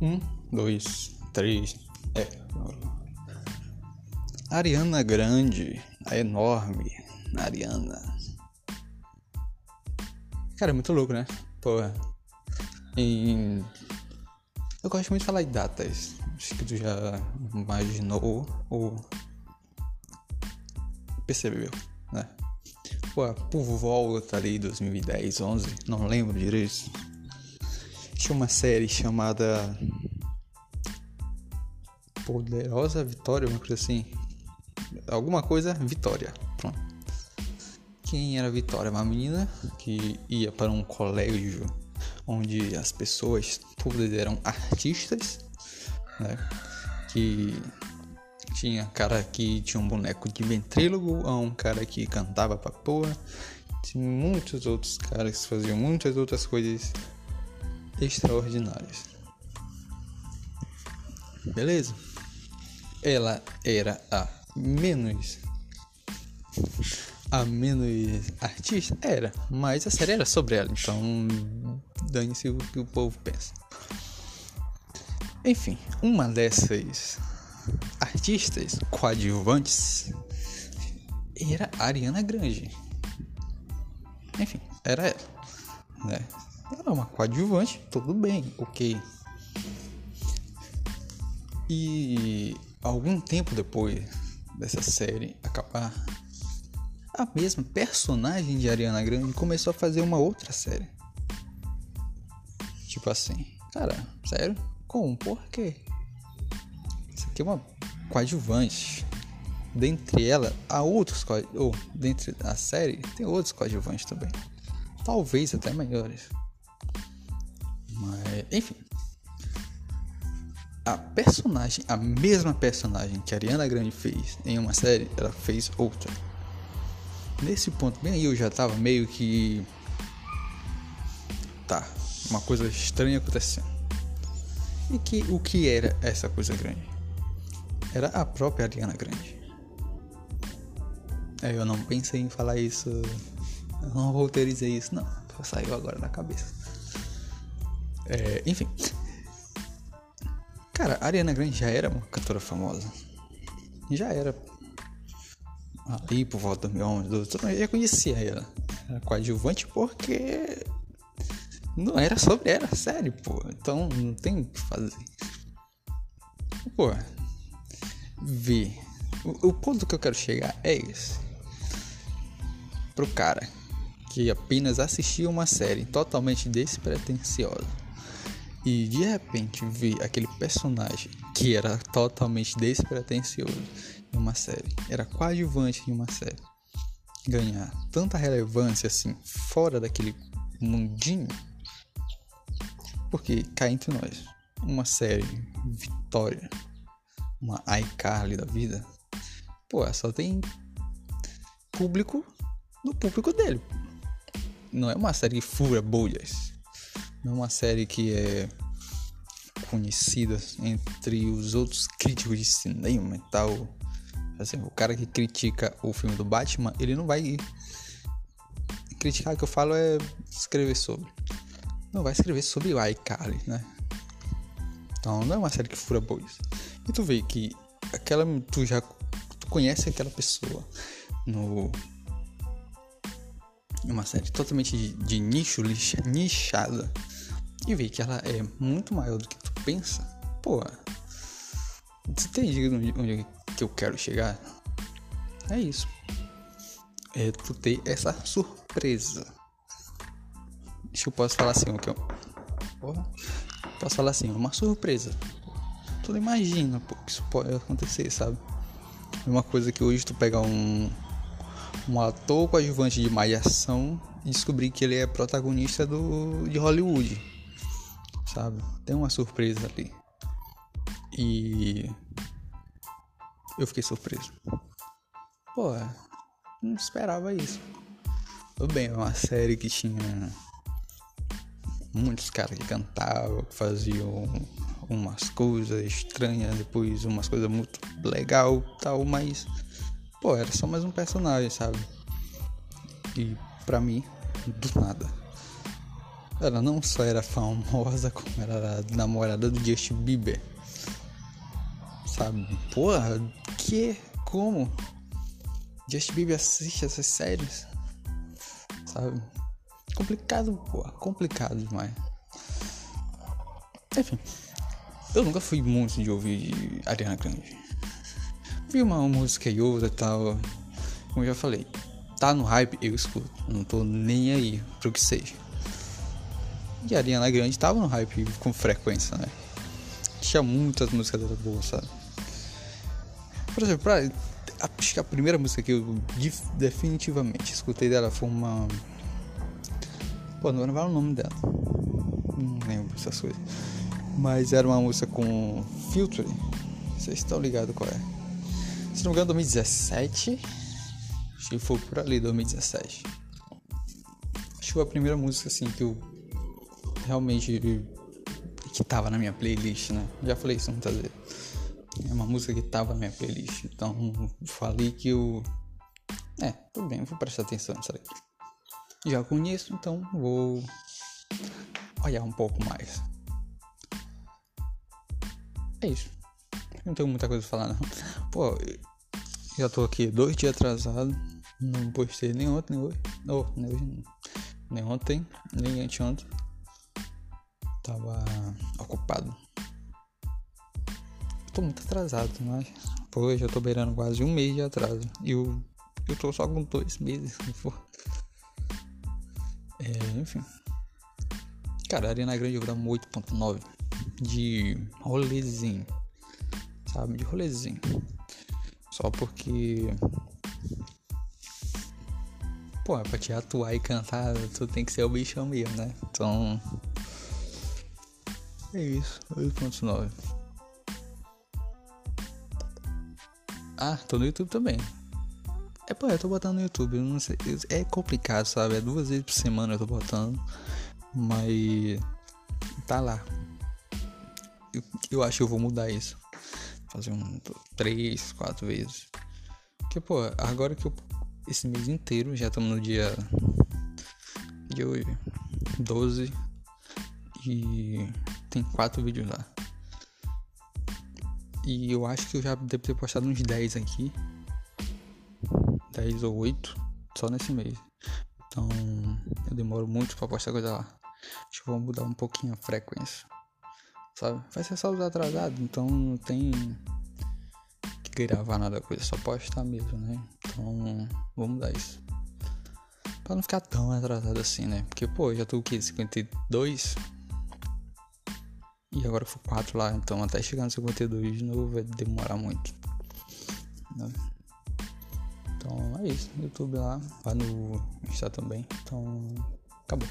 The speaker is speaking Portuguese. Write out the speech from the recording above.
Um, dois, três. É. Ariana Grande, a enorme Ariana. Cara, é muito louco, né? Porra. E... Eu gosto muito de falar de datas. Acho que tu já imaginou ou percebeu, né? Pô, por volta ali 2010, 11, não lembro direito uma série chamada Poderosa Vitória, uma coisa assim. Alguma coisa Vitória. Pronto. Quem era Vitória? Uma menina que ia para um colégio onde as pessoas todas eram artistas, né? Que tinha cara que tinha um boneco de ventrílogo, um cara que cantava pra porra, tinha muitos outros caras que faziam muitas outras coisas extraordinárias. Beleza? Ela era a menos. A menos artista? Era, mas a série era sobre ela, então dane-se o que o povo pensa. Enfim, uma dessas artistas coadjuvantes era a Ariana Grande. Enfim, era ela, né? Ela é uma coadjuvante, tudo bem, ok. E algum tempo depois dessa série acabar, a mesma personagem de Ariana Grande começou a fazer uma outra série. Tipo assim, cara, sério? Como? Por quê? Isso aqui é uma coadjuvante. Dentre ela, há outros ou dentre a série tem outros coadjuvantes também. Talvez até melhores. Mas, enfim. A personagem, a mesma personagem que a Ariana Grande fez em uma série, ela fez outra. Nesse ponto, bem aí eu já tava meio que. Tá, uma coisa estranha acontecendo. E que o que era essa coisa grande? Era a própria Ariana Grande. Eu não pensei em falar isso. Eu não roteirizei isso, não. Saiu agora da cabeça. É, enfim. Cara, a Ariana Grande já era uma cantora famosa. Já era. Ali por volta do 2011, eu já conhecia ela. Era coadjuvante porque. Não era sobre ela, sério, pô. Então não tem o que fazer. Pô. O, o ponto que eu quero chegar é esse. Pro cara que apenas assistia uma série totalmente despretensiosa e de repente ver aquele personagem que era totalmente despretensioso em uma série, era coadjuvante em uma série, ganhar tanta relevância assim fora daquele mundinho, porque cá entre nós, uma série Vitória, uma iCarly da vida, pô, só tem público no público dele. Não é uma série que fura bolhas é uma série que é conhecida entre os outros críticos de cinema e tal. Assim, o cara que critica o filme do Batman, ele não vai criticar o que eu falo é escrever sobre. Não vai escrever sobre o iCarly, né? Então não é uma série que fura bois. E tu vê que aquela tu já tu conhece aquela pessoa no uma série totalmente de, de nicho, lixa, nichada, e vê que ela é muito maior do que tu pensa, pô, você entende onde, onde que eu quero chegar? É isso. É tu ter essa surpresa. Acho que eu posso falar assim, o que eu. Porra. Posso falar assim, uma surpresa. Tu não imagina, pô, que isso pode acontecer, sabe? É uma coisa que hoje tu pegar um um ator coadjuvante de malhação e descobrir que ele é protagonista do, de Hollywood. Sabe? Tem uma surpresa ali. E eu fiquei surpreso. Pô, não esperava isso. Tudo bem, é uma série que tinha muitos caras que cantavam, que faziam umas coisas estranhas, depois umas coisas muito legal tal, mas pô, era só mais um personagem, sabe? E pra mim, do nada. Ela não só era famosa, como era namorada do Justin Bieber. Sabe? Porra, que? Como? Justin Bieber assiste essas séries? Sabe? Complicado, porra. Complicado demais. Enfim. Eu nunca fui muito de ouvir Ariana Grande. Vi uma música e outra e tal. Como eu já falei, tá no hype, eu escuto. Não tô nem aí pro que seja. E a Ariana Grande tava no hype com frequência, né? Tinha muitas músicas dela boas, sabe? Por exemplo, pra, acho que a primeira música que eu definitivamente escutei dela foi uma. Pô, não lembro o nome dela. Não lembro essas coisas. Mas era uma música com Filtre. Vocês estão ligados qual é? Se não me engano, 2017. Acho que foi por ali, 2017. Acho que foi a primeira música assim que eu realmente que tava na minha playlist, né? Já falei isso muitas vezes. É uma música que tava na minha playlist. Então falei que eu. É, tudo bem, vou prestar atenção nisso aí. Já conheço, então vou olhar um pouco mais. É isso. Não tenho muita coisa pra falar não. Pô, já tô aqui dois dias atrasado. Não postei nem ontem, nem hoje. Oh, nem hoje Nem ontem, nem anteontem. Tava ocupado. Tô muito atrasado, mas. Pô, já tô beirando quase um mês de atraso. E eu, eu tô só com dois meses. É, enfim. Cara, a Arena Grande eu um 8.9 de rolezinho. Sabe? De rolezinho. Só porque. Pô, pra te atuar e cantar, tu tem que ser o bichão mesmo, né? Então. É isso, 8.9. Ah, tô no YouTube também. É, pô, eu tô botando no YouTube, não sei. É complicado, sabe? É duas vezes por semana eu tô botando. Mas. Tá lá. Eu, eu acho que eu vou mudar isso. Fazer um. Três, quatro vezes. Porque, pô, agora que eu. Esse mês inteiro, já estamos no dia. De hoje. 12. E. Tem quatro vídeos lá. E eu acho que eu já devo ter postado uns 10 aqui. 10 ou 8 só nesse mês. Então eu demoro muito pra postar coisa lá. Acho que vou mudar um pouquinho a frequência. Sabe? Vai ser só os atrasados, então não tem que gravar nada coisa, só postar mesmo, né? Então vou mudar isso. Pra não ficar tão atrasado assim, né? Porque, pô, já tô o quê? 52? E agora foi 4 lá, então até chegar no 52 de novo vai demorar muito. Né? Então é isso. YouTube lá, vai no Insta também. Então acabou.